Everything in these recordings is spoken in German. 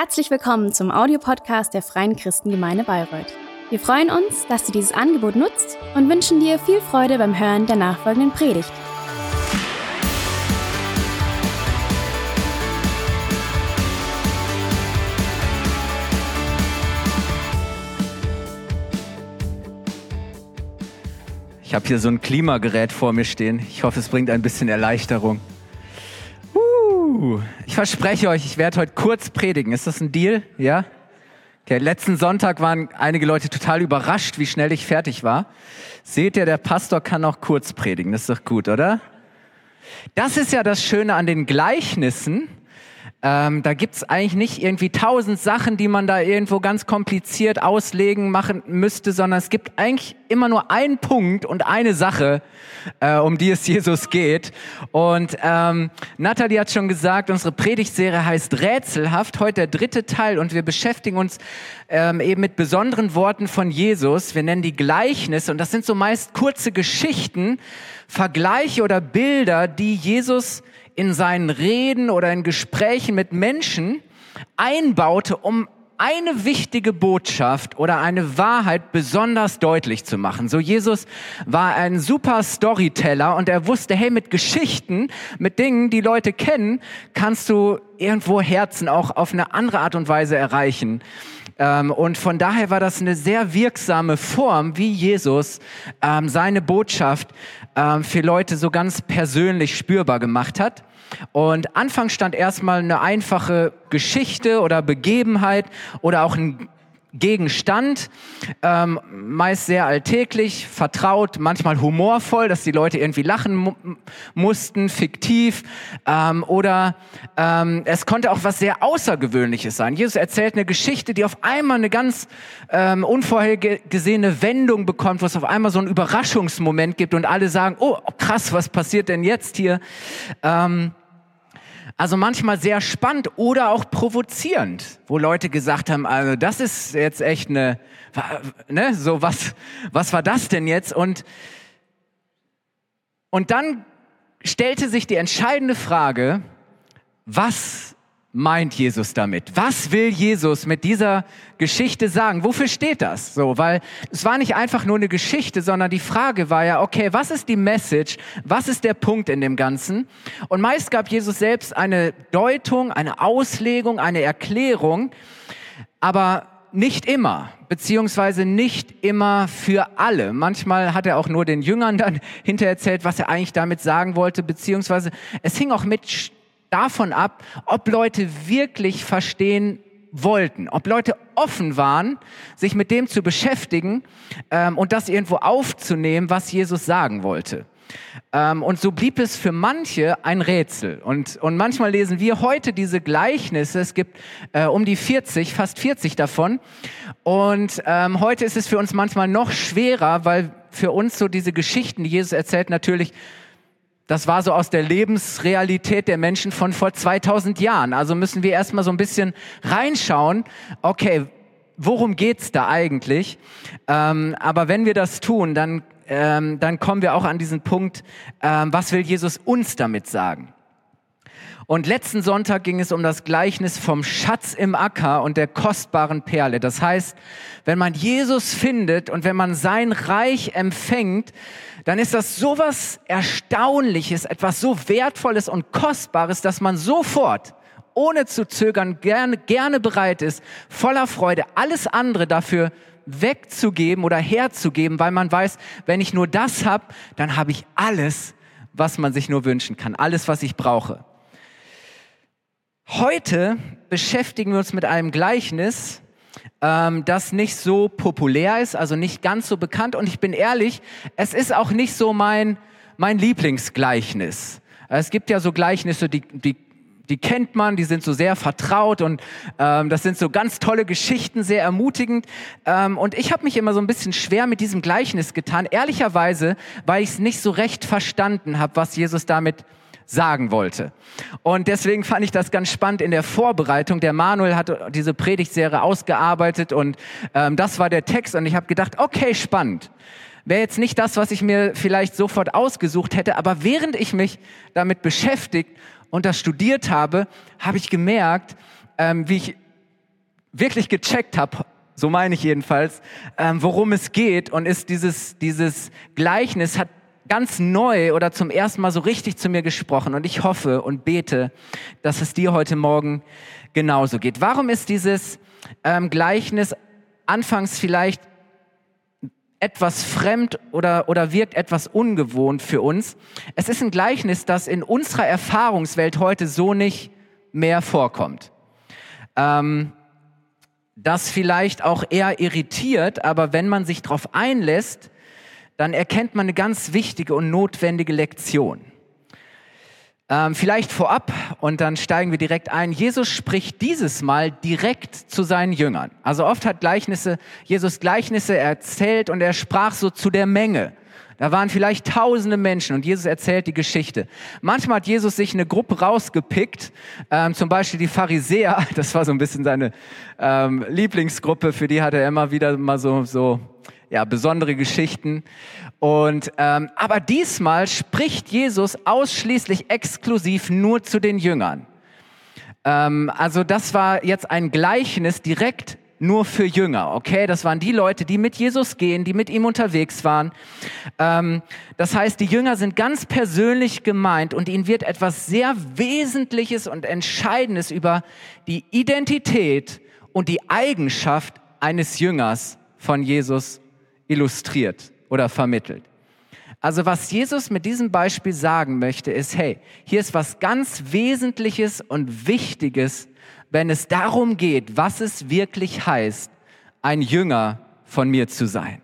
Herzlich willkommen zum Audiopodcast der Freien Christengemeinde Bayreuth. Wir freuen uns, dass du dieses Angebot nutzt und wünschen dir viel Freude beim Hören der nachfolgenden Predigt. Ich habe hier so ein Klimagerät vor mir stehen. Ich hoffe, es bringt ein bisschen Erleichterung. Uh, verspreche euch, ich werde heute kurz predigen. Ist das ein Deal? Ja? Okay, letzten Sonntag waren einige Leute total überrascht, wie schnell ich fertig war. Seht ihr, der Pastor kann auch kurz predigen. Das ist doch gut, oder? Das ist ja das Schöne an den Gleichnissen. Ähm, da gibt's eigentlich nicht irgendwie tausend Sachen, die man da irgendwo ganz kompliziert auslegen machen müsste, sondern es gibt eigentlich immer nur einen Punkt und eine Sache, äh, um die es Jesus geht. Und ähm, Nathalie hat schon gesagt, unsere Predigtserie heißt Rätselhaft, heute der dritte Teil und wir beschäftigen uns ähm, eben mit besonderen Worten von Jesus. Wir nennen die Gleichnisse und das sind so meist kurze Geschichten, Vergleiche oder Bilder, die Jesus in seinen Reden oder in Gesprächen mit Menschen einbaute, um eine wichtige Botschaft oder eine Wahrheit besonders deutlich zu machen. So Jesus war ein super Storyteller und er wusste, hey, mit Geschichten, mit Dingen, die Leute kennen, kannst du irgendwo Herzen auch auf eine andere Art und Weise erreichen. Ähm, und von daher war das eine sehr wirksame Form, wie Jesus ähm, seine Botschaft ähm, für Leute so ganz persönlich spürbar gemacht hat. Und Anfang stand erstmal eine einfache Geschichte oder Begebenheit oder auch ein Gegenstand, ähm, meist sehr alltäglich, vertraut, manchmal humorvoll, dass die Leute irgendwie lachen mu mussten, fiktiv ähm, oder ähm, es konnte auch was sehr Außergewöhnliches sein. Jesus erzählt eine Geschichte, die auf einmal eine ganz ähm, unvorhergesehene Wendung bekommt, wo es auf einmal so einen Überraschungsmoment gibt und alle sagen, oh krass, was passiert denn jetzt hier? Ähm, also manchmal sehr spannend oder auch provozierend, wo Leute gesagt haben, also das ist jetzt echt eine, ne, so was, was war das denn jetzt? Und, und dann stellte sich die entscheidende Frage, was meint Jesus damit? Was will Jesus mit dieser Geschichte sagen? Wofür steht das? So, weil es war nicht einfach nur eine Geschichte, sondern die Frage war ja, okay, was ist die Message? Was ist der Punkt in dem Ganzen? Und meist gab Jesus selbst eine Deutung, eine Auslegung, eine Erklärung, aber nicht immer, beziehungsweise nicht immer für alle. Manchmal hat er auch nur den Jüngern dann hintererzählt, was er eigentlich damit sagen wollte, beziehungsweise es hing auch mit davon ab, ob Leute wirklich verstehen wollten, ob Leute offen waren, sich mit dem zu beschäftigen ähm, und das irgendwo aufzunehmen, was Jesus sagen wollte. Ähm, und so blieb es für manche ein Rätsel. Und, und manchmal lesen wir heute diese Gleichnisse. Es gibt äh, um die 40, fast 40 davon. Und ähm, heute ist es für uns manchmal noch schwerer, weil für uns so diese Geschichten, die Jesus erzählt, natürlich das war so aus der Lebensrealität der Menschen von vor 2000 Jahren. Also müssen wir erstmal so ein bisschen reinschauen, okay, worum geht's da eigentlich? Ähm, aber wenn wir das tun, dann, ähm, dann kommen wir auch an diesen Punkt, ähm, was will Jesus uns damit sagen? Und letzten Sonntag ging es um das Gleichnis vom Schatz im Acker und der kostbaren Perle. Das heißt, wenn man Jesus findet und wenn man sein Reich empfängt, dann ist das sowas Erstaunliches, etwas so Wertvolles und Kostbares, dass man sofort, ohne zu zögern, gerne, gerne bereit ist, voller Freude, alles andere dafür wegzugeben oder herzugeben, weil man weiß, wenn ich nur das habe, dann habe ich alles, was man sich nur wünschen kann, alles, was ich brauche. Heute beschäftigen wir uns mit einem Gleichnis, ähm, das nicht so populär ist, also nicht ganz so bekannt. Und ich bin ehrlich, es ist auch nicht so mein, mein Lieblingsgleichnis. Es gibt ja so Gleichnisse, die, die, die kennt man, die sind so sehr vertraut und ähm, das sind so ganz tolle Geschichten, sehr ermutigend. Ähm, und ich habe mich immer so ein bisschen schwer mit diesem Gleichnis getan, ehrlicherweise, weil ich es nicht so recht verstanden habe, was Jesus damit sagen wollte. Und deswegen fand ich das ganz spannend in der Vorbereitung. Der Manuel hat diese Predigtserie ausgearbeitet und ähm, das war der Text und ich habe gedacht, okay, spannend. Wäre jetzt nicht das, was ich mir vielleicht sofort ausgesucht hätte, aber während ich mich damit beschäftigt und das studiert habe, habe ich gemerkt, ähm, wie ich wirklich gecheckt habe, so meine ich jedenfalls, ähm, worum es geht und ist dieses, dieses Gleichnis hat ganz neu oder zum ersten Mal so richtig zu mir gesprochen und ich hoffe und bete, dass es dir heute Morgen genauso geht. Warum ist dieses ähm, Gleichnis anfangs vielleicht etwas fremd oder, oder wirkt etwas ungewohnt für uns. Es ist ein Gleichnis, das in unserer Erfahrungswelt heute so nicht mehr vorkommt. Ähm, das vielleicht auch eher irritiert, aber wenn man sich darauf einlässt, dann erkennt man eine ganz wichtige und notwendige Lektion. Ähm, vielleicht vorab und dann steigen wir direkt ein. Jesus spricht dieses Mal direkt zu seinen Jüngern. Also oft hat Gleichnisse, Jesus Gleichnisse erzählt und er sprach so zu der Menge. Da waren vielleicht tausende Menschen und Jesus erzählt die Geschichte. Manchmal hat Jesus sich eine Gruppe rausgepickt, ähm, zum Beispiel die Pharisäer, das war so ein bisschen seine ähm, Lieblingsgruppe, für die hat er immer wieder mal so, so ja, besondere Geschichten. Und ähm, aber diesmal spricht Jesus ausschließlich exklusiv nur zu den Jüngern. Ähm, also das war jetzt ein Gleichnis direkt nur für Jünger, okay? Das waren die Leute, die mit Jesus gehen, die mit ihm unterwegs waren. Ähm, das heißt, die Jünger sind ganz persönlich gemeint und ihnen wird etwas sehr Wesentliches und Entscheidendes über die Identität und die Eigenschaft eines Jüngers von Jesus illustriert oder vermittelt. Also was Jesus mit diesem Beispiel sagen möchte, ist, hey, hier ist was ganz Wesentliches und Wichtiges, wenn es darum geht, was es wirklich heißt, ein Jünger von mir zu sein.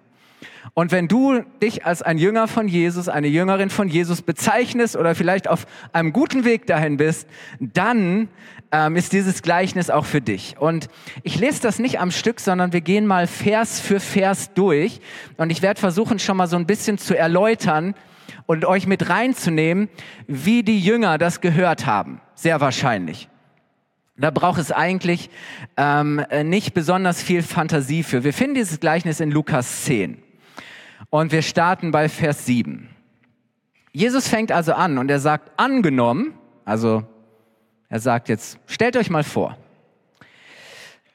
Und wenn du dich als ein Jünger von Jesus, eine Jüngerin von Jesus bezeichnest oder vielleicht auf einem guten Weg dahin bist, dann ähm, ist dieses Gleichnis auch für dich. Und ich lese das nicht am Stück, sondern wir gehen mal Vers für Vers durch. Und ich werde versuchen, schon mal so ein bisschen zu erläutern und euch mit reinzunehmen, wie die Jünger das gehört haben. Sehr wahrscheinlich. Da braucht es eigentlich ähm, nicht besonders viel Fantasie für. Wir finden dieses Gleichnis in Lukas 10. Und wir starten bei Vers 7. Jesus fängt also an und er sagt, angenommen, also er sagt jetzt, stellt euch mal vor,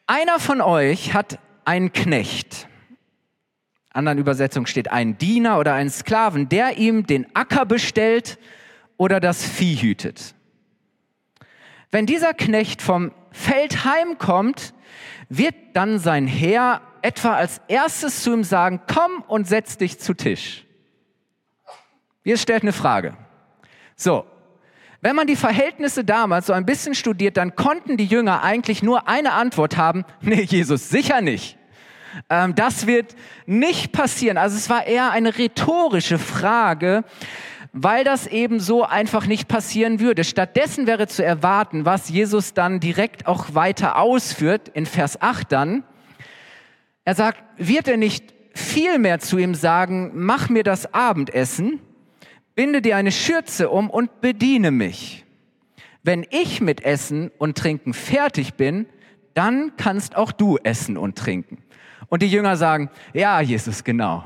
einer von euch hat einen Knecht, anderen Übersetzung steht ein Diener oder einen Sklaven, der ihm den Acker bestellt oder das Vieh hütet. Wenn dieser Knecht vom Feld heimkommt, wird dann sein Herr etwa als erstes zu ihm sagen, komm und setz dich zu Tisch. Jetzt stellt eine Frage. So, wenn man die Verhältnisse damals so ein bisschen studiert, dann konnten die Jünger eigentlich nur eine Antwort haben, nee, Jesus, sicher nicht. Ähm, das wird nicht passieren. Also es war eher eine rhetorische Frage, weil das eben so einfach nicht passieren würde. Stattdessen wäre zu erwarten, was Jesus dann direkt auch weiter ausführt, in Vers 8 dann, er sagt, wird er nicht viel mehr zu ihm sagen, mach mir das Abendessen, binde dir eine Schürze um und bediene mich. Wenn ich mit Essen und Trinken fertig bin, dann kannst auch du essen und trinken. Und die Jünger sagen, ja, Jesus, genau.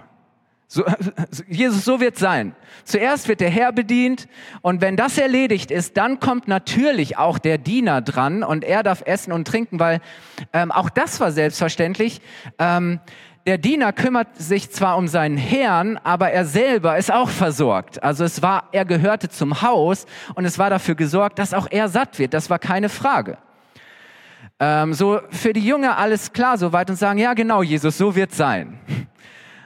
So, Jesus, so wird sein. Zuerst wird der Herr bedient und wenn das erledigt ist, dann kommt natürlich auch der Diener dran und er darf essen und trinken, weil ähm, auch das war selbstverständlich. Ähm, der Diener kümmert sich zwar um seinen Herrn, aber er selber ist auch versorgt. Also es war, er gehörte zum Haus und es war dafür gesorgt, dass auch er satt wird. Das war keine Frage. Ähm, so für die Jünger alles klar soweit und sagen, ja genau, Jesus, so wird sein.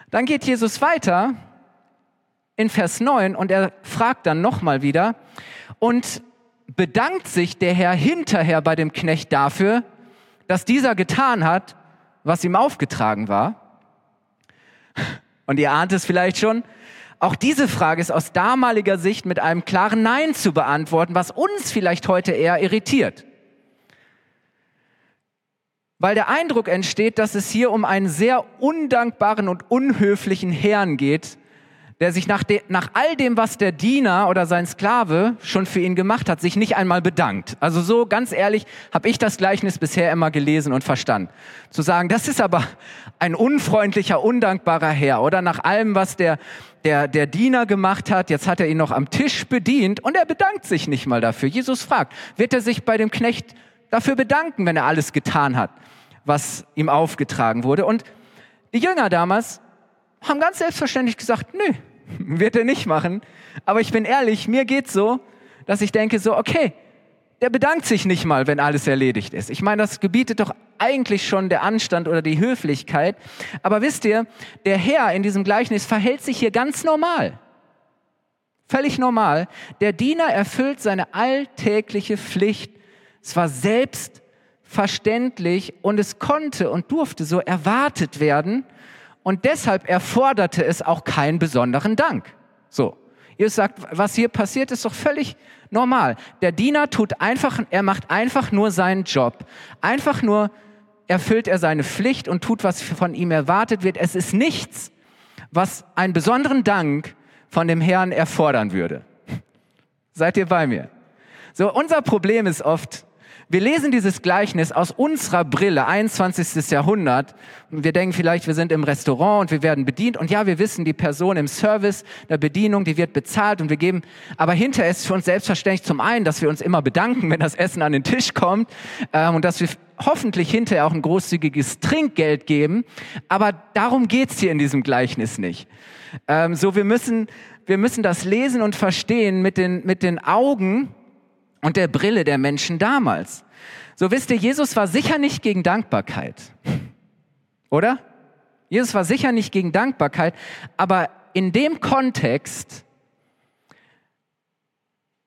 Dann geht Jesus weiter in Vers 9 und er fragt dann nochmal wieder und bedankt sich der Herr hinterher bei dem Knecht dafür, dass dieser getan hat, was ihm aufgetragen war. Und ihr ahnt es vielleicht schon, auch diese Frage ist aus damaliger Sicht mit einem klaren Nein zu beantworten, was uns vielleicht heute eher irritiert weil der Eindruck entsteht, dass es hier um einen sehr undankbaren und unhöflichen Herrn geht, der sich nach, de, nach all dem, was der Diener oder sein Sklave schon für ihn gemacht hat, sich nicht einmal bedankt. Also so ganz ehrlich habe ich das Gleichnis bisher immer gelesen und verstanden. Zu sagen, das ist aber ein unfreundlicher, undankbarer Herr oder nach allem, was der, der, der Diener gemacht hat, jetzt hat er ihn noch am Tisch bedient und er bedankt sich nicht mal dafür. Jesus fragt, wird er sich bei dem Knecht dafür bedanken, wenn er alles getan hat? Was ihm aufgetragen wurde. Und die Jünger damals haben ganz selbstverständlich gesagt, nö, wird er nicht machen. Aber ich bin ehrlich, mir geht's so, dass ich denke so, okay, der bedankt sich nicht mal, wenn alles erledigt ist. Ich meine, das gebietet doch eigentlich schon der Anstand oder die Höflichkeit. Aber wisst ihr, der Herr in diesem Gleichnis verhält sich hier ganz normal. Völlig normal. Der Diener erfüllt seine alltägliche Pflicht. Es war selbstverständlich und es konnte und durfte so erwartet werden. Und deshalb erforderte es auch keinen besonderen Dank. So. Ihr sagt, was hier passiert, ist doch völlig normal. Der Diener tut einfach, er macht einfach nur seinen Job. Einfach nur erfüllt er seine Pflicht und tut, was von ihm erwartet wird. Es ist nichts, was einen besonderen Dank von dem Herrn erfordern würde. Seid ihr bei mir? So, unser Problem ist oft, wir lesen dieses Gleichnis aus unserer Brille, 21. Jahrhundert. Und wir denken vielleicht, wir sind im Restaurant und wir werden bedient. Und ja, wir wissen, die Person im Service, der Bedienung, die wird bezahlt und wir geben. Aber hinterher ist für uns selbstverständlich zum einen, dass wir uns immer bedanken, wenn das Essen an den Tisch kommt ähm, und dass wir hoffentlich hinterher auch ein großzügiges Trinkgeld geben. Aber darum geht's hier in diesem Gleichnis nicht. Ähm, so, wir müssen, wir müssen das lesen und verstehen mit den, mit den Augen und der Brille der Menschen damals. So wisst ihr, Jesus war sicher nicht gegen Dankbarkeit. Oder? Jesus war sicher nicht gegen Dankbarkeit, aber in dem Kontext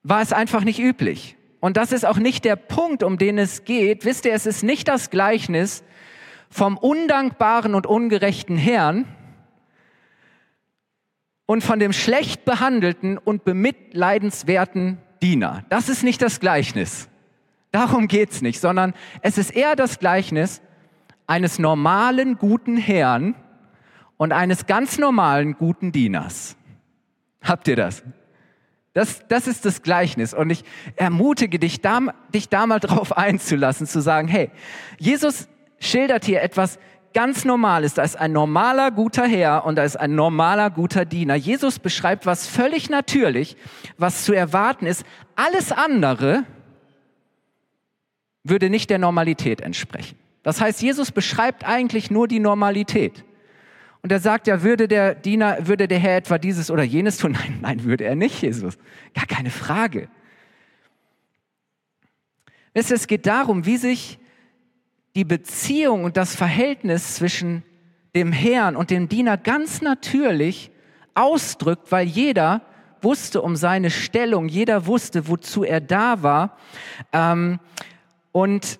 war es einfach nicht üblich. Und das ist auch nicht der Punkt, um den es geht. Wisst ihr, es ist nicht das Gleichnis vom undankbaren und ungerechten Herrn und von dem schlecht behandelten und bemitleidenswerten Diener. Das ist nicht das Gleichnis. Darum geht's nicht, sondern es ist eher das Gleichnis eines normalen guten Herrn und eines ganz normalen guten Dieners. Habt ihr das? Das, das ist das Gleichnis. Und ich ermutige dich, da, dich da mal drauf einzulassen, zu sagen, hey, Jesus schildert hier etwas ganz Normales. Da ist ein normaler guter Herr und da ist ein normaler guter Diener. Jesus beschreibt was völlig natürlich, was zu erwarten ist. Alles andere würde nicht der Normalität entsprechen. Das heißt, Jesus beschreibt eigentlich nur die Normalität. Und er sagt ja, würde der Diener, würde der Herr etwa dieses oder jenes tun? Nein, nein, würde er nicht, Jesus. Gar keine Frage. Es geht darum, wie sich die Beziehung und das Verhältnis zwischen dem Herrn und dem Diener ganz natürlich ausdrückt, weil jeder wusste um seine Stellung, jeder wusste, wozu er da war. Ähm, und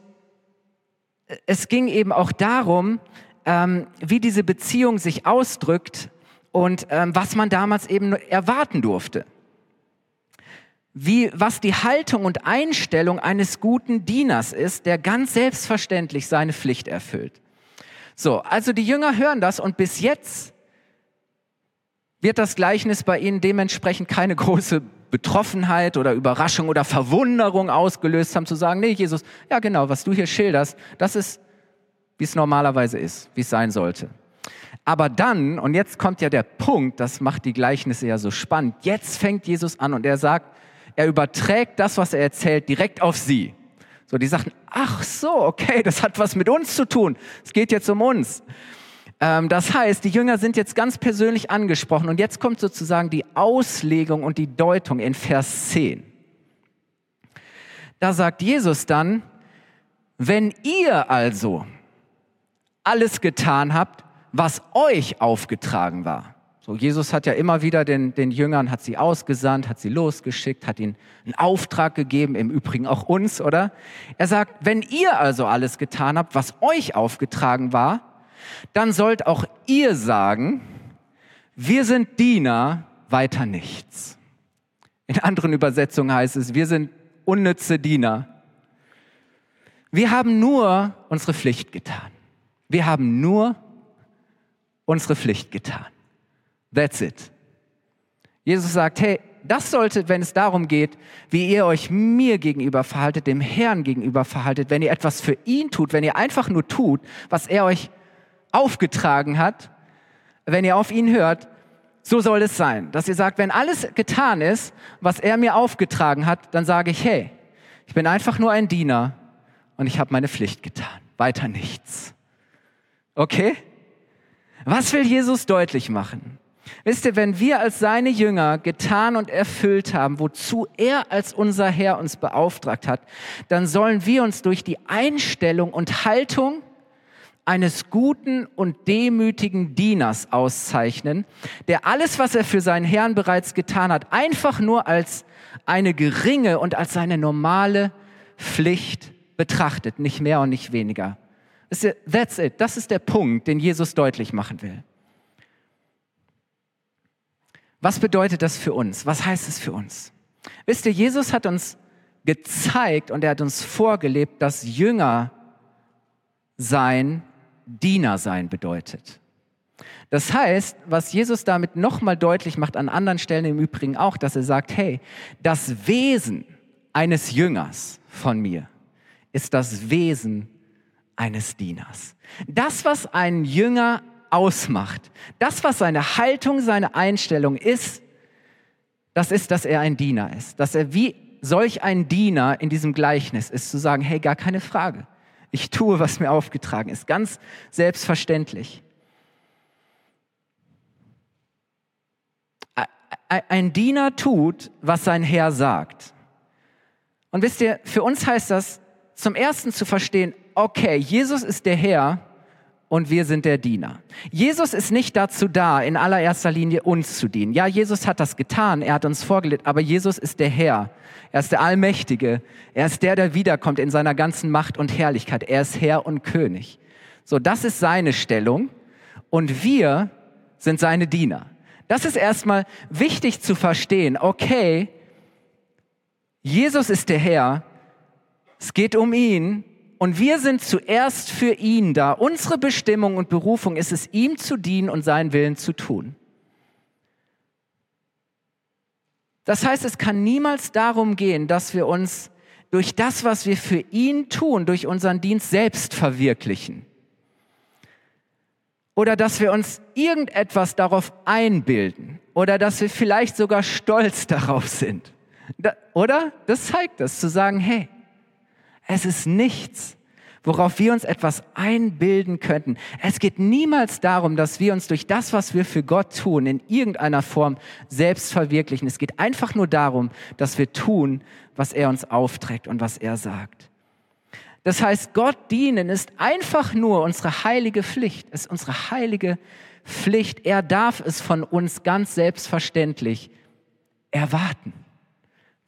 es ging eben auch darum, ähm, wie diese Beziehung sich ausdrückt und ähm, was man damals eben erwarten durfte wie, was die Haltung und Einstellung eines guten Dieners ist, der ganz selbstverständlich seine Pflicht erfüllt. So, also die Jünger hören das und bis jetzt wird das Gleichnis bei ihnen dementsprechend keine große Betroffenheit oder Überraschung oder Verwunderung ausgelöst haben, zu sagen, nee, Jesus, ja genau, was du hier schilderst, das ist, wie es normalerweise ist, wie es sein sollte. Aber dann, und jetzt kommt ja der Punkt, das macht die Gleichnisse ja so spannend, jetzt fängt Jesus an und er sagt, er überträgt das, was er erzählt, direkt auf sie. So, die sagten, ach so, okay, das hat was mit uns zu tun. Es geht jetzt um uns. Ähm, das heißt, die Jünger sind jetzt ganz persönlich angesprochen und jetzt kommt sozusagen die Auslegung und die Deutung in Vers 10. Da sagt Jesus dann, wenn ihr also alles getan habt, was euch aufgetragen war, so, Jesus hat ja immer wieder den, den Jüngern, hat sie ausgesandt, hat sie losgeschickt, hat ihnen einen Auftrag gegeben, im Übrigen auch uns, oder? Er sagt, wenn ihr also alles getan habt, was euch aufgetragen war, dann sollt auch ihr sagen, wir sind Diener, weiter nichts. In anderen Übersetzungen heißt es, wir sind unnütze Diener. Wir haben nur unsere Pflicht getan. Wir haben nur unsere Pflicht getan. That's it. Jesus sagt, hey, das sollte, wenn es darum geht, wie ihr euch mir gegenüber verhaltet, dem Herrn gegenüber verhaltet, wenn ihr etwas für ihn tut, wenn ihr einfach nur tut, was er euch aufgetragen hat, wenn ihr auf ihn hört, so soll es sein, dass ihr sagt, wenn alles getan ist, was er mir aufgetragen hat, dann sage ich, hey, ich bin einfach nur ein Diener und ich habe meine Pflicht getan. weiter nichts. Okay? Was will Jesus deutlich machen? Wisst ihr, wenn wir als seine Jünger getan und erfüllt haben, wozu er als unser Herr uns beauftragt hat, dann sollen wir uns durch die Einstellung und Haltung eines guten und demütigen Dieners auszeichnen, der alles, was er für seinen Herrn bereits getan hat, einfach nur als eine geringe und als seine normale Pflicht betrachtet, nicht mehr und nicht weniger. That's it. Das ist der Punkt, den Jesus deutlich machen will. Was bedeutet das für uns? Was heißt es für uns? Wisst ihr, Jesus hat uns gezeigt und er hat uns vorgelebt, dass Jünger sein Diener sein bedeutet. Das heißt, was Jesus damit nochmal deutlich macht, an anderen Stellen im Übrigen auch, dass er sagt, hey, das Wesen eines Jüngers von mir ist das Wesen eines Dieners. Das, was einen Jünger ausmacht, das, was seine Haltung, seine Einstellung ist, das ist, dass er ein Diener ist. Dass er wie solch ein Diener in diesem Gleichnis ist, zu sagen, hey, gar keine Frage. Ich tue, was mir aufgetragen ist. Ganz selbstverständlich. Ein Diener tut, was sein Herr sagt. Und wisst ihr, für uns heißt das zum ersten zu verstehen, okay, Jesus ist der Herr und wir sind der Diener. Jesus ist nicht dazu da, in allererster Linie uns zu dienen. Ja, Jesus hat das getan, er hat uns vorgelebt, aber Jesus ist der Herr. Er ist der Allmächtige. Er ist der, der wiederkommt in seiner ganzen Macht und Herrlichkeit. Er ist Herr und König. So, das ist seine Stellung und wir sind seine Diener. Das ist erstmal wichtig zu verstehen. Okay, Jesus ist der Herr. Es geht um ihn und wir sind zuerst für ihn da. Unsere Bestimmung und Berufung ist es, ihm zu dienen und seinen Willen zu tun. Das heißt, es kann niemals darum gehen, dass wir uns durch das, was wir für ihn tun, durch unseren Dienst selbst verwirklichen. Oder dass wir uns irgendetwas darauf einbilden. Oder dass wir vielleicht sogar stolz darauf sind. Da, oder? Das zeigt es, zu sagen, hey, es ist nichts, worauf wir uns etwas einbilden könnten. Es geht niemals darum, dass wir uns durch das, was wir für Gott tun, in irgendeiner Form selbst verwirklichen. Es geht einfach nur darum, dass wir tun, was er uns aufträgt und was er sagt. Das heißt, Gott dienen ist einfach nur unsere heilige Pflicht. Ist unsere heilige Pflicht. Er darf es von uns ganz selbstverständlich erwarten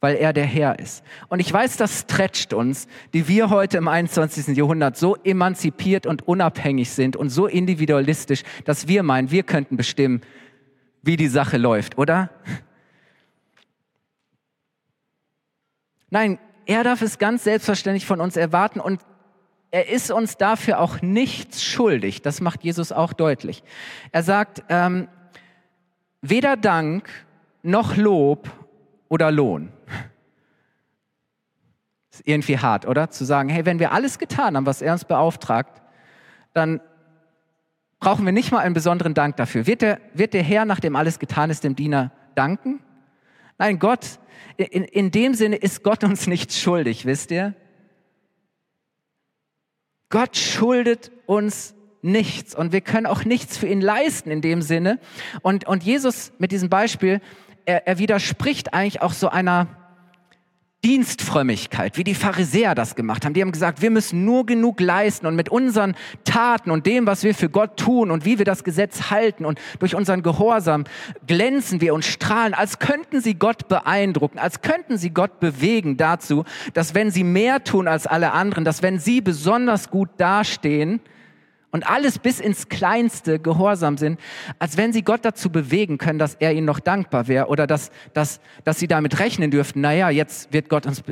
weil er der Herr ist. Und ich weiß, das stretcht uns, die wir heute im 21. Jahrhundert so emanzipiert und unabhängig sind und so individualistisch, dass wir meinen, wir könnten bestimmen, wie die Sache läuft, oder? Nein, er darf es ganz selbstverständlich von uns erwarten und er ist uns dafür auch nichts schuldig. Das macht Jesus auch deutlich. Er sagt, ähm, weder Dank noch Lob oder Lohn. Ist irgendwie hart, oder? Zu sagen, hey, wenn wir alles getan haben, was er uns beauftragt, dann brauchen wir nicht mal einen besonderen Dank dafür. Wird der, wird der Herr, nachdem alles getan ist, dem Diener danken? Nein, Gott, in, in dem Sinne ist Gott uns nichts schuldig, wisst ihr? Gott schuldet uns nichts und wir können auch nichts für ihn leisten in dem Sinne. Und, und Jesus mit diesem Beispiel er, er widerspricht eigentlich auch so einer Dienstfrömmigkeit, wie die Pharisäer das gemacht haben. Die haben gesagt, wir müssen nur genug leisten und mit unseren Taten und dem, was wir für Gott tun und wie wir das Gesetz halten und durch unseren Gehorsam glänzen wir und strahlen, als könnten sie Gott beeindrucken, als könnten sie Gott bewegen dazu, dass wenn sie mehr tun als alle anderen, dass wenn sie besonders gut dastehen, und alles bis ins Kleinste gehorsam sind, als wenn sie Gott dazu bewegen können, dass er ihnen noch dankbar wäre oder dass, dass, dass sie damit rechnen dürften, naja, jetzt wird Gott uns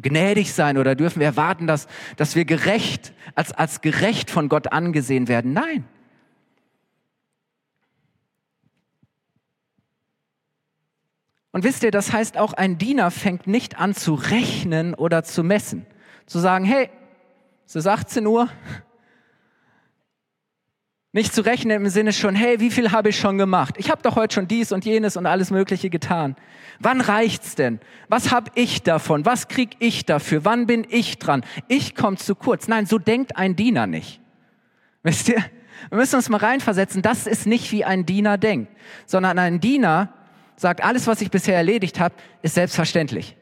gnädig sein oder dürfen wir erwarten, dass, dass wir gerecht, als, als gerecht von Gott angesehen werden. Nein. Und wisst ihr, das heißt auch, ein Diener fängt nicht an zu rechnen oder zu messen. Zu sagen, hey, es ist 18 Uhr, Nicht zu rechnen im Sinne schon, hey, wie viel habe ich schon gemacht? Ich habe doch heute schon dies und jenes und alles Mögliche getan. Wann reicht's denn? Was habe ich davon? Was krieg ich dafür? Wann bin ich dran? Ich komme zu kurz. Nein, so denkt ein Diener nicht. Wisst ihr? Wir müssen uns mal reinversetzen. Das ist nicht wie ein Diener denkt, sondern ein Diener sagt, alles, was ich bisher erledigt habe, ist selbstverständlich.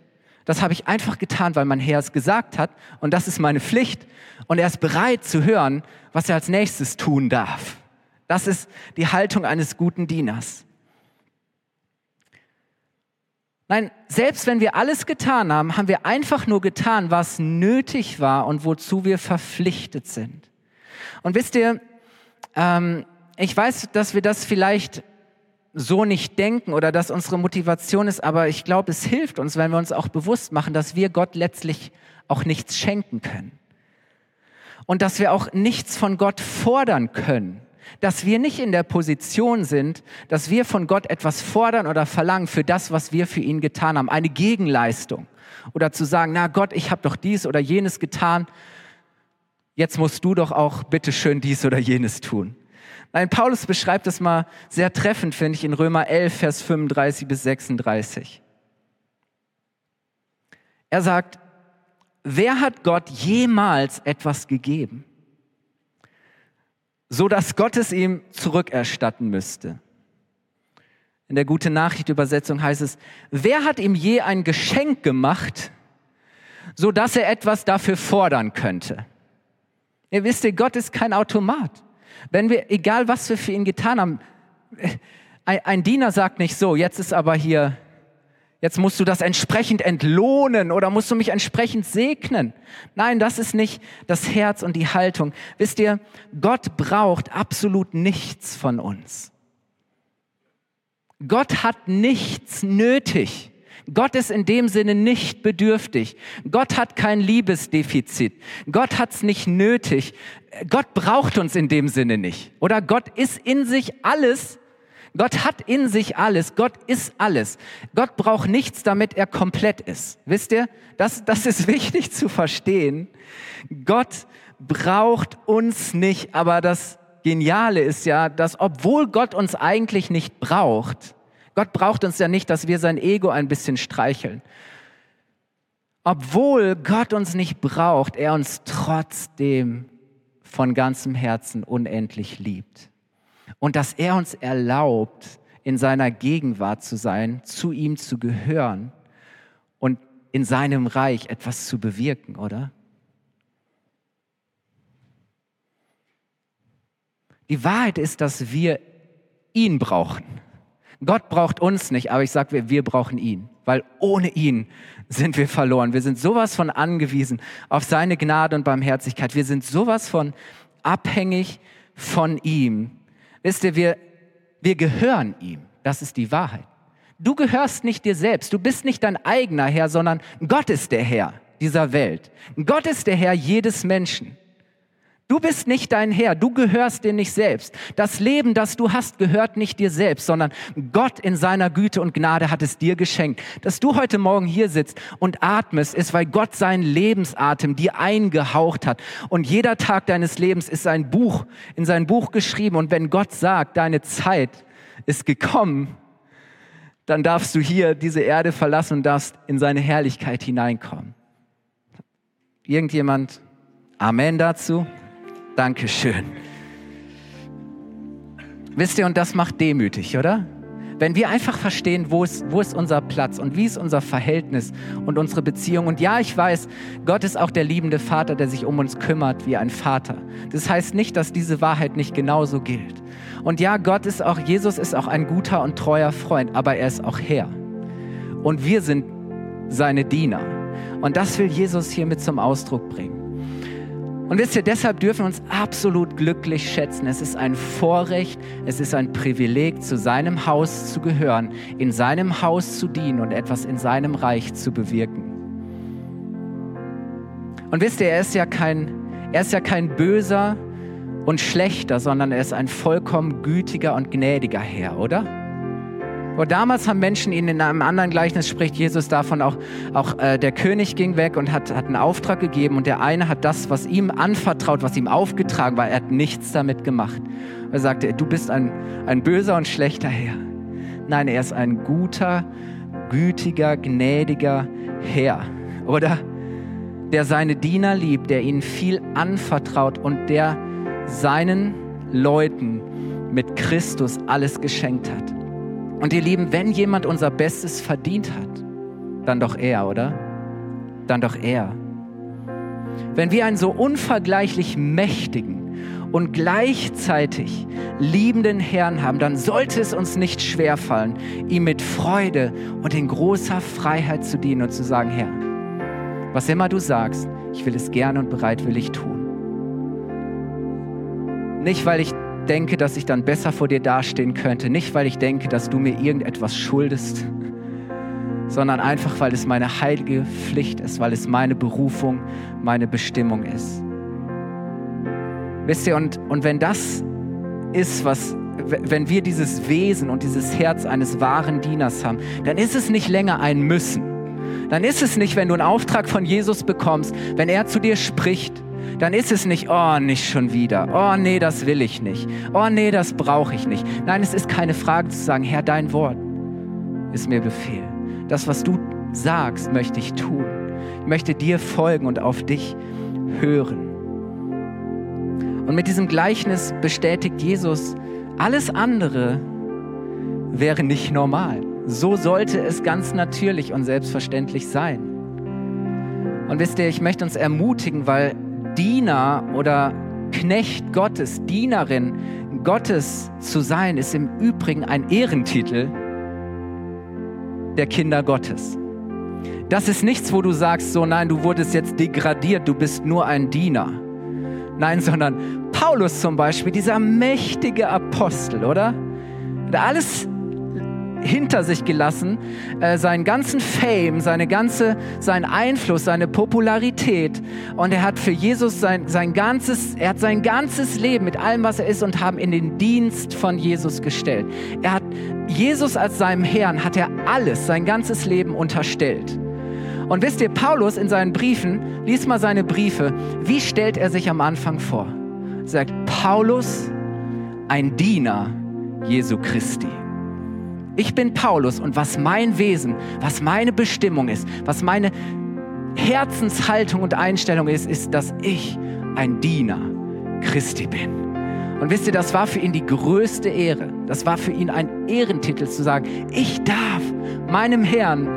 Das habe ich einfach getan, weil mein Herr es gesagt hat und das ist meine Pflicht. Und er ist bereit zu hören, was er als nächstes tun darf. Das ist die Haltung eines guten Dieners. Nein, selbst wenn wir alles getan haben, haben wir einfach nur getan, was nötig war und wozu wir verpflichtet sind. Und wisst ihr, ähm, ich weiß, dass wir das vielleicht so nicht denken oder dass unsere Motivation ist, aber ich glaube, es hilft uns, wenn wir uns auch bewusst machen, dass wir Gott letztlich auch nichts schenken können. Und dass wir auch nichts von Gott fordern können. Dass wir nicht in der Position sind, dass wir von Gott etwas fordern oder verlangen für das, was wir für ihn getan haben. Eine Gegenleistung. Oder zu sagen, na Gott, ich habe doch dies oder jenes getan. Jetzt musst du doch auch bitte schön dies oder jenes tun. Nein, Paulus beschreibt das mal sehr treffend, finde ich, in Römer 11, Vers 35 bis 36. Er sagt, wer hat Gott jemals etwas gegeben, so dass Gott es ihm zurückerstatten müsste? In der Gute Nachricht Übersetzung heißt es, wer hat ihm je ein Geschenk gemacht, so dass er etwas dafür fordern könnte? Ihr wisst, Gott ist kein Automat. Wenn wir, egal was wir für ihn getan haben, ein, Diener sagt nicht so, jetzt ist aber hier, jetzt musst du das entsprechend entlohnen oder musst du mich entsprechend segnen. Nein, das ist nicht das Herz und die Haltung. Wisst ihr, Gott braucht absolut nichts von uns. Gott hat nichts nötig. Gott ist in dem Sinne nicht bedürftig. Gott hat kein Liebesdefizit. Gott hat es nicht nötig. Gott braucht uns in dem Sinne nicht. Oder Gott ist in sich alles. Gott hat in sich alles. Gott ist alles. Gott braucht nichts, damit er komplett ist. Wisst ihr? Das, das ist wichtig zu verstehen. Gott braucht uns nicht. Aber das Geniale ist ja, dass obwohl Gott uns eigentlich nicht braucht, Gott braucht uns ja nicht, dass wir sein Ego ein bisschen streicheln. Obwohl Gott uns nicht braucht, er uns trotzdem von ganzem Herzen unendlich liebt. Und dass er uns erlaubt, in seiner Gegenwart zu sein, zu ihm zu gehören und in seinem Reich etwas zu bewirken, oder? Die Wahrheit ist, dass wir ihn brauchen. Gott braucht uns nicht, aber ich sage, wir, brauchen ihn, weil ohne ihn sind wir verloren. Wir sind sowas von angewiesen auf seine Gnade und Barmherzigkeit. Wir sind sowas von abhängig von ihm. Wisst ihr, wir, wir gehören ihm. Das ist die Wahrheit. Du gehörst nicht dir selbst. Du bist nicht dein eigener Herr, sondern Gott ist der Herr dieser Welt. Gott ist der Herr jedes Menschen. Du bist nicht dein Herr, du gehörst dir nicht selbst. Das Leben, das du hast, gehört nicht dir selbst, sondern Gott in seiner Güte und Gnade hat es dir geschenkt. Dass du heute Morgen hier sitzt und atmest, ist, weil Gott seinen Lebensatem dir eingehaucht hat. Und jeder Tag deines Lebens ist ein Buch, in sein Buch geschrieben. Und wenn Gott sagt, deine Zeit ist gekommen, dann darfst du hier diese Erde verlassen und darfst in seine Herrlichkeit hineinkommen. Irgendjemand Amen dazu? Dankeschön. Wisst ihr, und das macht demütig, oder? Wenn wir einfach verstehen, wo ist, wo ist unser Platz und wie ist unser Verhältnis und unsere Beziehung. Und ja, ich weiß, Gott ist auch der liebende Vater, der sich um uns kümmert wie ein Vater. Das heißt nicht, dass diese Wahrheit nicht genauso gilt. Und ja, Gott ist auch, Jesus ist auch ein guter und treuer Freund, aber er ist auch Herr. Und wir sind seine Diener. Und das will Jesus hier mit zum Ausdruck bringen. Und wisst ihr, deshalb dürfen wir uns absolut glücklich schätzen. Es ist ein Vorrecht, es ist ein Privileg, zu seinem Haus zu gehören, in seinem Haus zu dienen und etwas in seinem Reich zu bewirken. Und wisst ihr, er ist ja kein, er ist ja kein böser und schlechter, sondern er ist ein vollkommen gütiger und gnädiger Herr, oder? Und damals haben Menschen ihn in einem anderen Gleichnis spricht Jesus davon auch, auch äh, der König ging weg und hat, hat einen Auftrag gegeben und der eine hat das, was ihm anvertraut, was ihm aufgetragen war, er hat nichts damit gemacht. Er sagte, du bist ein, ein böser und schlechter Herr. Nein, er ist ein guter, gütiger, gnädiger Herr. Oder? Der seine Diener liebt, der ihnen viel anvertraut und der seinen Leuten mit Christus alles geschenkt hat. Und ihr Lieben, wenn jemand unser Bestes verdient hat, dann doch er, oder? Dann doch er. Wenn wir einen so unvergleichlich mächtigen und gleichzeitig liebenden Herrn haben, dann sollte es uns nicht schwerfallen, ihm mit Freude und in großer Freiheit zu dienen und zu sagen, Herr, was immer du sagst, ich will es gerne und bereitwillig tun. Nicht, weil ich denke, dass ich dann besser vor dir dastehen könnte. Nicht, weil ich denke, dass du mir irgendetwas schuldest, sondern einfach, weil es meine heilige Pflicht ist, weil es meine Berufung, meine Bestimmung ist. Wisst ihr, und, und wenn das ist, was, wenn wir dieses Wesen und dieses Herz eines wahren Dieners haben, dann ist es nicht länger ein Müssen. Dann ist es nicht, wenn du einen Auftrag von Jesus bekommst, wenn er zu dir spricht, dann ist es nicht, oh, nicht schon wieder. Oh, nee, das will ich nicht. Oh, nee, das brauche ich nicht. Nein, es ist keine Frage zu sagen, Herr, dein Wort ist mir Befehl. Das, was du sagst, möchte ich tun. Ich möchte dir folgen und auf dich hören. Und mit diesem Gleichnis bestätigt Jesus, alles andere wäre nicht normal. So sollte es ganz natürlich und selbstverständlich sein. Und wisst ihr, ich möchte uns ermutigen, weil Diener oder Knecht Gottes, Dienerin Gottes zu sein, ist im Übrigen ein Ehrentitel der Kinder Gottes. Das ist nichts, wo du sagst, so nein, du wurdest jetzt degradiert, du bist nur ein Diener. Nein, sondern Paulus zum Beispiel, dieser mächtige Apostel, oder? Der alles hinter sich gelassen, äh, seinen ganzen Fame, seine ganze, seinen Einfluss, seine Popularität. Und er hat für Jesus sein, sein ganzes, er hat sein ganzes Leben mit allem, was er ist und haben in den Dienst von Jesus gestellt. Er hat Jesus als seinem Herrn, hat er alles, sein ganzes Leben unterstellt. Und wisst ihr, Paulus in seinen Briefen, liest mal seine Briefe, wie stellt er sich am Anfang vor? Er sagt, Paulus, ein Diener Jesu Christi. Ich bin Paulus und was mein Wesen, was meine Bestimmung ist, was meine Herzenshaltung und Einstellung ist, ist, dass ich ein Diener Christi bin. Und wisst ihr, das war für ihn die größte Ehre. Das war für ihn ein Ehrentitel zu sagen, ich darf meinem Herrn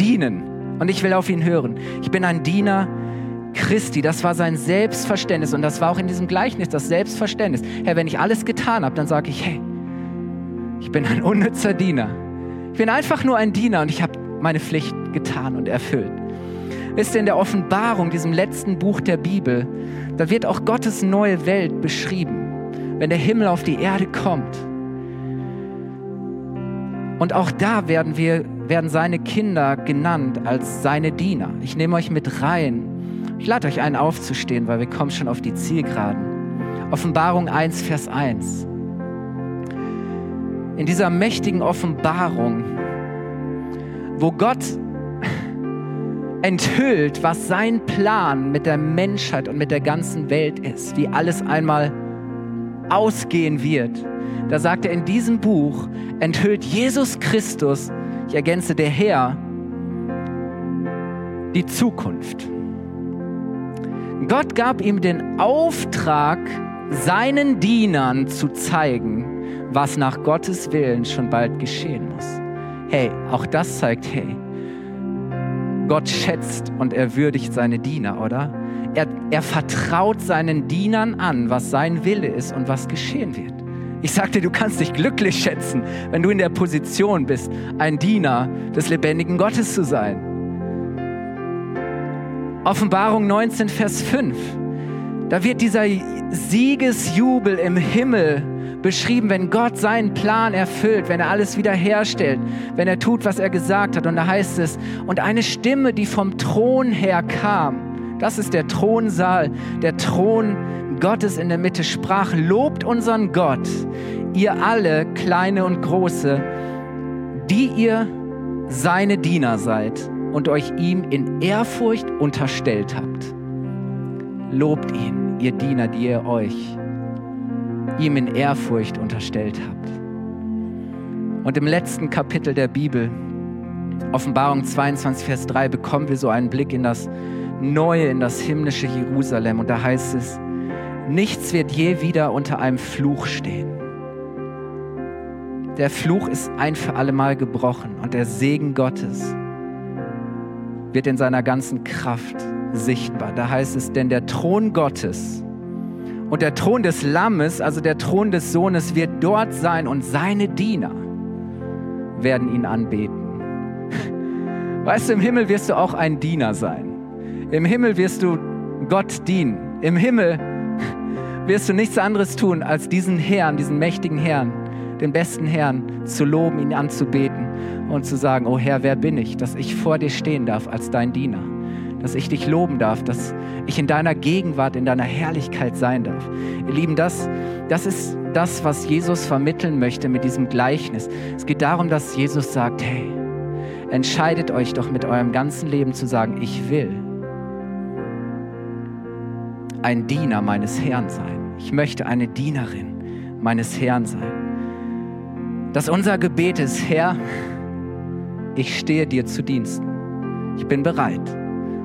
dienen und ich will auf ihn hören. Ich bin ein Diener Christi. Das war sein Selbstverständnis und das war auch in diesem Gleichnis das Selbstverständnis. Herr, wenn ich alles getan habe, dann sage ich, hey, ich bin ein unnützer Diener. Ich bin einfach nur ein Diener und ich habe meine Pflicht getan und erfüllt. Wisst ihr, in der Offenbarung, diesem letzten Buch der Bibel, da wird auch Gottes neue Welt beschrieben, wenn der Himmel auf die Erde kommt. Und auch da werden wir, werden seine Kinder genannt als seine Diener. Ich nehme euch mit rein. Ich lade euch ein, aufzustehen, weil wir kommen schon auf die Zielgeraden. Offenbarung 1, Vers 1 in dieser mächtigen Offenbarung, wo Gott enthüllt, was sein Plan mit der Menschheit und mit der ganzen Welt ist, wie alles einmal ausgehen wird. Da sagt er in diesem Buch, enthüllt Jesus Christus, ich ergänze der Herr, die Zukunft. Gott gab ihm den Auftrag, seinen Dienern zu zeigen, was nach Gottes Willen schon bald geschehen muss. Hey, auch das zeigt, hey, Gott schätzt und er würdigt seine Diener, oder? Er, er vertraut seinen Dienern an, was sein Wille ist und was geschehen wird. Ich sagte, du kannst dich glücklich schätzen, wenn du in der Position bist, ein Diener des lebendigen Gottes zu sein. Offenbarung 19, Vers 5. Da wird dieser Siegesjubel im Himmel beschrieben, wenn Gott seinen Plan erfüllt, wenn er alles wiederherstellt, wenn er tut, was er gesagt hat. Und da heißt es, und eine Stimme, die vom Thron her kam, das ist der Thronsaal, der Thron Gottes in der Mitte, sprach, lobt unseren Gott, ihr alle, kleine und große, die ihr seine Diener seid und euch ihm in Ehrfurcht unterstellt habt. Lobt ihn, ihr Diener, die ihr euch ihm in Ehrfurcht unterstellt habt. Und im letzten Kapitel der Bibel, Offenbarung 22, Vers 3, bekommen wir so einen Blick in das Neue, in das himmlische Jerusalem. Und da heißt es, nichts wird je wieder unter einem Fluch stehen. Der Fluch ist ein für allemal gebrochen und der Segen Gottes wird in seiner ganzen Kraft sichtbar. Da heißt es, denn der Thron Gottes und der Thron des Lammes, also der Thron des Sohnes, wird dort sein und seine Diener werden ihn anbeten. Weißt du, im Himmel wirst du auch ein Diener sein. Im Himmel wirst du Gott dienen. Im Himmel wirst du nichts anderes tun, als diesen Herrn, diesen mächtigen Herrn, den besten Herrn zu loben, ihn anzubeten und zu sagen, oh Herr, wer bin ich, dass ich vor dir stehen darf als dein Diener, dass ich dich loben darf, dass ich in deiner Gegenwart, in deiner Herrlichkeit sein darf. Ihr Lieben, das, das ist das, was Jesus vermitteln möchte mit diesem Gleichnis. Es geht darum, dass Jesus sagt, hey, entscheidet euch doch mit eurem ganzen Leben zu sagen, ich will ein Diener meines Herrn sein. Ich möchte eine Dienerin meines Herrn sein. Dass unser Gebet ist, Herr, ich stehe dir zu Diensten. Ich bin bereit.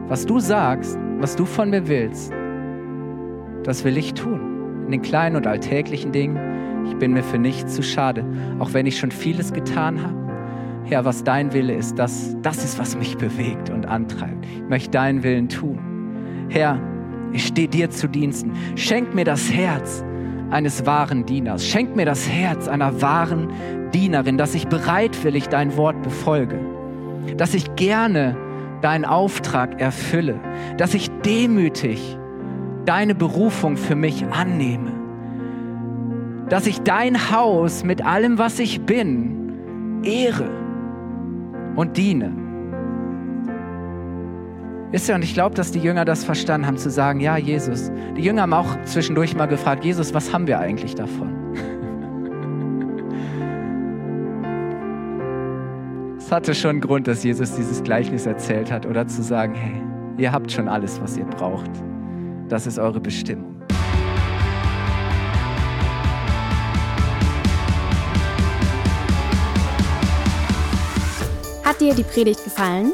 Was du sagst, was du von mir willst, das will ich tun. In den kleinen und alltäglichen Dingen. Ich bin mir für nichts zu schade, auch wenn ich schon vieles getan habe. Herr, was dein Wille ist, das, das ist, was mich bewegt und antreibt. Ich möchte deinen Willen tun. Herr, ich stehe dir zu Diensten. Schenk mir das Herz eines wahren Dieners. Schenk mir das Herz einer wahren Dienerin, dass ich bereitwillig dein Wort befolge, dass ich gerne deinen Auftrag erfülle, dass ich demütig deine Berufung für mich annehme, dass ich dein Haus mit allem, was ich bin, ehre und diene. Wisst ihr, und ich glaube, dass die Jünger das verstanden haben, zu sagen, ja, Jesus. Die Jünger haben auch zwischendurch mal gefragt, Jesus, was haben wir eigentlich davon? Hatte schon Grund, dass Jesus dieses Gleichnis erzählt hat oder zu sagen, hey, ihr habt schon alles, was ihr braucht. Das ist eure Bestimmung. Hat dir die Predigt gefallen?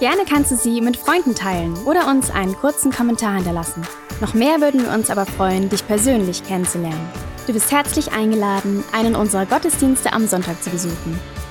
Gerne kannst du sie mit Freunden teilen oder uns einen kurzen Kommentar hinterlassen. Noch mehr würden wir uns aber freuen, dich persönlich kennenzulernen. Du bist herzlich eingeladen, einen unserer Gottesdienste am Sonntag zu besuchen.